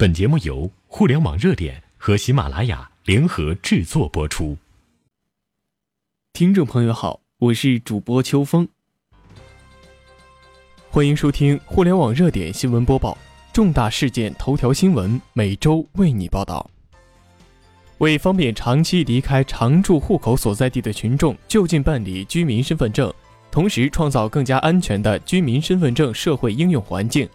本节目由互联网热点和喜马拉雅联合制作播出。听众朋友好，我是主播秋风，欢迎收听互联网热点新闻播报，重大事件头条新闻每周为你报道。为方便长期离开常住户口所在地的群众就近办理居民身份证，同时创造更加安全的居民身份证社会应用环境。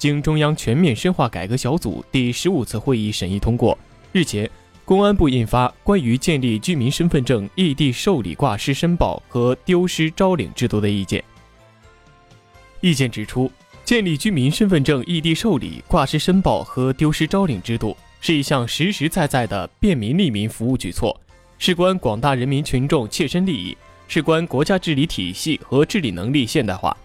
经中央全面深化改革小组第十五次会议审议通过，日前，公安部印发《关于建立居民身份证异地受理挂失申报和丢失招领制度的意见》。意见指出，建立居民身份证异地受理、挂失申报和丢失招领制度是一项实实在在的便民利民服务举措，事关广大人民群众切身利益，事关国家治理体系和治理能力现代化。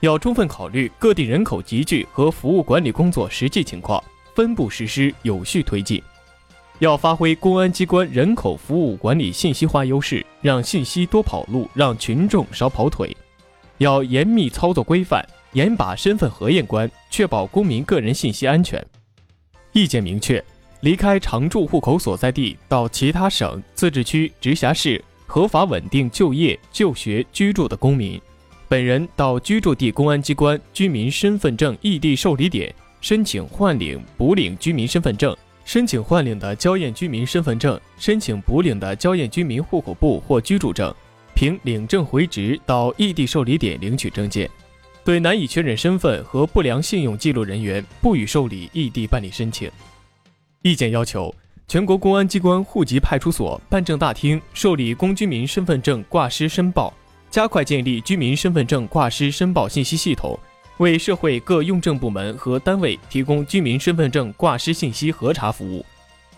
要充分考虑各地人口集聚和服务管理工作实际情况，分步实施，有序推进。要发挥公安机关人口服务管理信息化优势，让信息多跑路，让群众少跑腿。要严密操作规范，严把身份核验关，确保公民个人信息安全。意见明确，离开常住户口所在地到其他省、自治区、直辖市合法稳定就业、就学、居住的公民。本人到居住地公安机关居民身份证异地受理点申请换领、补领居民身份证，申请换领的交验居民身份证，申请补领的交验居民户口簿或居住证，凭领证回执到异地受理点领取证件。对难以确认身份和不良信用记录人员，不予受理异地办理申请。意见要求，全国公安机关户籍派出所、办证大厅受理公居民身份证挂失申报。加快建立居民身份证挂失申报信息系统，为社会各用证部门和单位提供居民身份证挂失信息核查服务。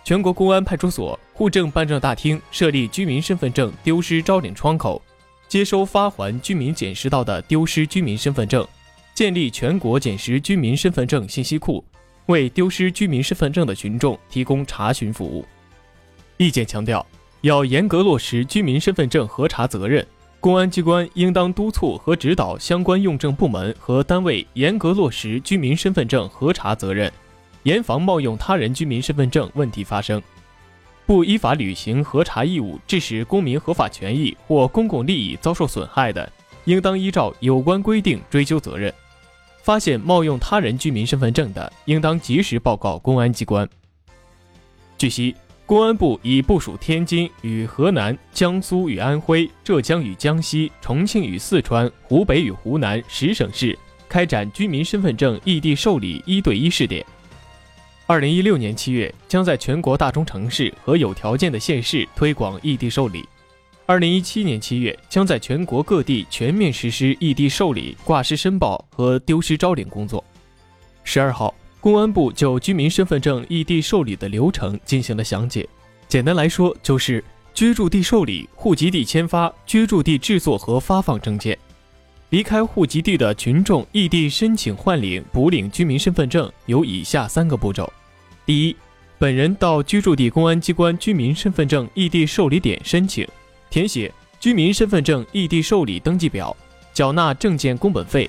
全国公安派出所、户政办证大厅设立居民身份证丢失招领窗口，接收发还居民捡拾到的丢失居民身份证，建立全国捡拾居民身份证信息库，为丢失居民身份证的群众提供查询服务。意见强调，要严格落实居民身份证核查责任。公安机关应当督促和指导相关用证部门和单位严格落实居民身份证核查责任，严防冒用他人居民身份证问题发生。不依法履行核查义务，致使公民合法权益或公共利益遭受损害的，应当依照有关规定追究责任。发现冒用他人居民身份证的，应当及时报告公安机关。据悉。公安部已部署天津与河南、江苏与安徽、浙江与江西、重庆与四川、湖北与湖南十省市开展居民身份证异地受理一对一试点。二零一六年七月，将在全国大中城市和有条件的县市推广异地受理。二零一七年七月，将在全国各地全面实施异地受理、挂失申报和丢失招领工作。十二号。公安部就居民身份证异地受理的流程进行了详解。简单来说，就是居住地受理、户籍地签发、居住地制作和发放证件。离开户籍地的群众异地申请换领、补领居民身份证有以下三个步骤：第一，本人到居住地公安机关居民身份证异地受理点申请，填写居民身份证异地受理登记表，缴纳证件工本费，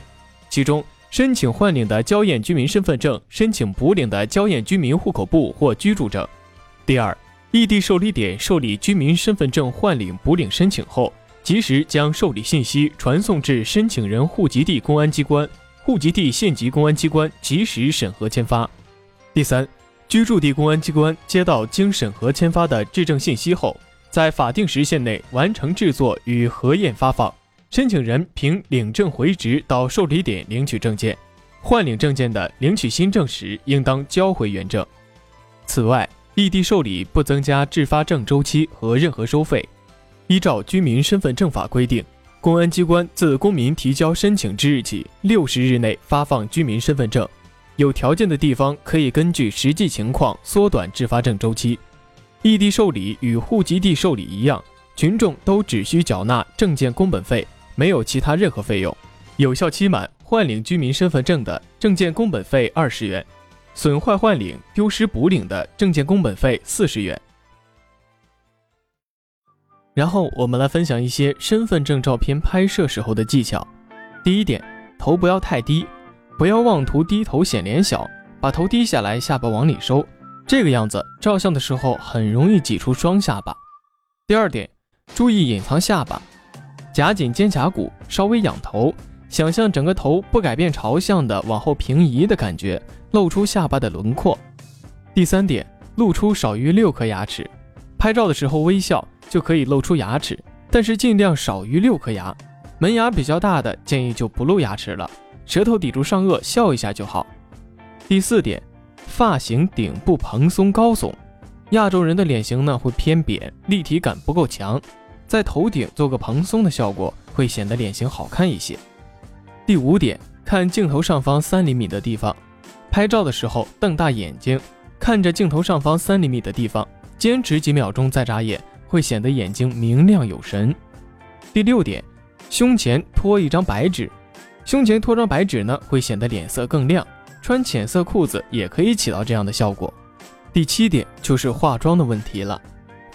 其中。申请换领的交验居民身份证，申请补领的交验居民户口簿或居住证。第二，异地受理点受理居民身份证换领、补领申请后，及时将受理信息传送至申请人户籍地公安机关、户籍地县级公安机关，及时审核签发。第三，居住地公安机关接到经审核签发的质证信息后，在法定时限内完成制作与核验发放。申请人凭领证回执到受理点领取证件，换领证件的领取新证时应当交回原证。此外，异地受理不增加制发证周期和任何收费。依照《居民身份证法》规定，公安机关自公民提交申请之日起六十日内发放居民身份证，有条件的地方可以根据实际情况缩短制发证周期。异地受理与户籍地受理一样，群众都只需缴纳证件工本费。没有其他任何费用，有效期满换领居民身份证的证件工本费二十元，损坏换领、丢失补领的证件工本费四十元。然后我们来分享一些身份证照片拍摄时候的技巧。第一点，头不要太低，不要妄图低头显脸小，把头低下来，下巴往里收，这个样子照相的时候很容易挤出双下巴。第二点，注意隐藏下巴，夹紧肩胛骨，稍微仰头，想象整个头不改变朝向的往后平移的感觉，露出下巴的轮廓。第三点，露出少于六颗牙齿，拍照的时候微笑就可以露出牙齿，但是尽量少于六颗牙。门牙比较大的建议就不露牙齿了，舌头抵住上颚笑一下就好。第四点，发型顶部蓬松高耸，亚洲人的脸型呢会偏扁，立体感不够强，在头顶做个蓬松的效果，会显得脸型好看一些。第五点，看镜头上方三厘米的地方，拍照的时候瞪大眼睛，看着镜头上方三厘米的地方，坚持几秒钟再眨眼，会显得眼睛明亮有神。第六点。胸前托一张白纸，胸前托张白纸呢，会显得脸色更亮。穿浅色裤子也可以起到这样的效果。第七点就是化妆的问题了。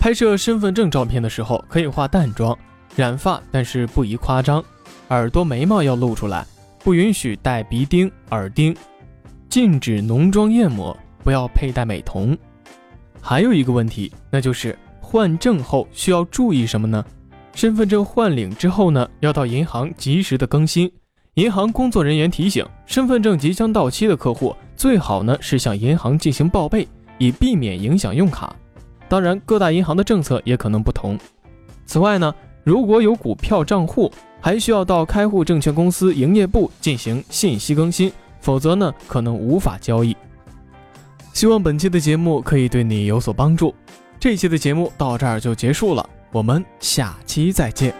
拍摄身份证照片的时候可以化淡妆，染发但是不宜夸张，耳朵眉毛要露出来，不允许戴鼻钉、耳钉，禁止浓妆艳抹，不要佩戴美瞳。还有一个问题，那就是换证后需要注意什么呢？身份证换领之后呢，要到银行及时的更新。银行工作人员提醒，身份证即将到期的客户，最好呢是向银行进行报备，以避免影响用卡。当然，各大银行的政策也可能不同。此外呢，如果有股票账户，还需要到开户证券公司营业部进行信息更新，否则呢可能无法交易。希望本期的节目可以对你有所帮助。这期的节目到这儿就结束了。我们下期再见。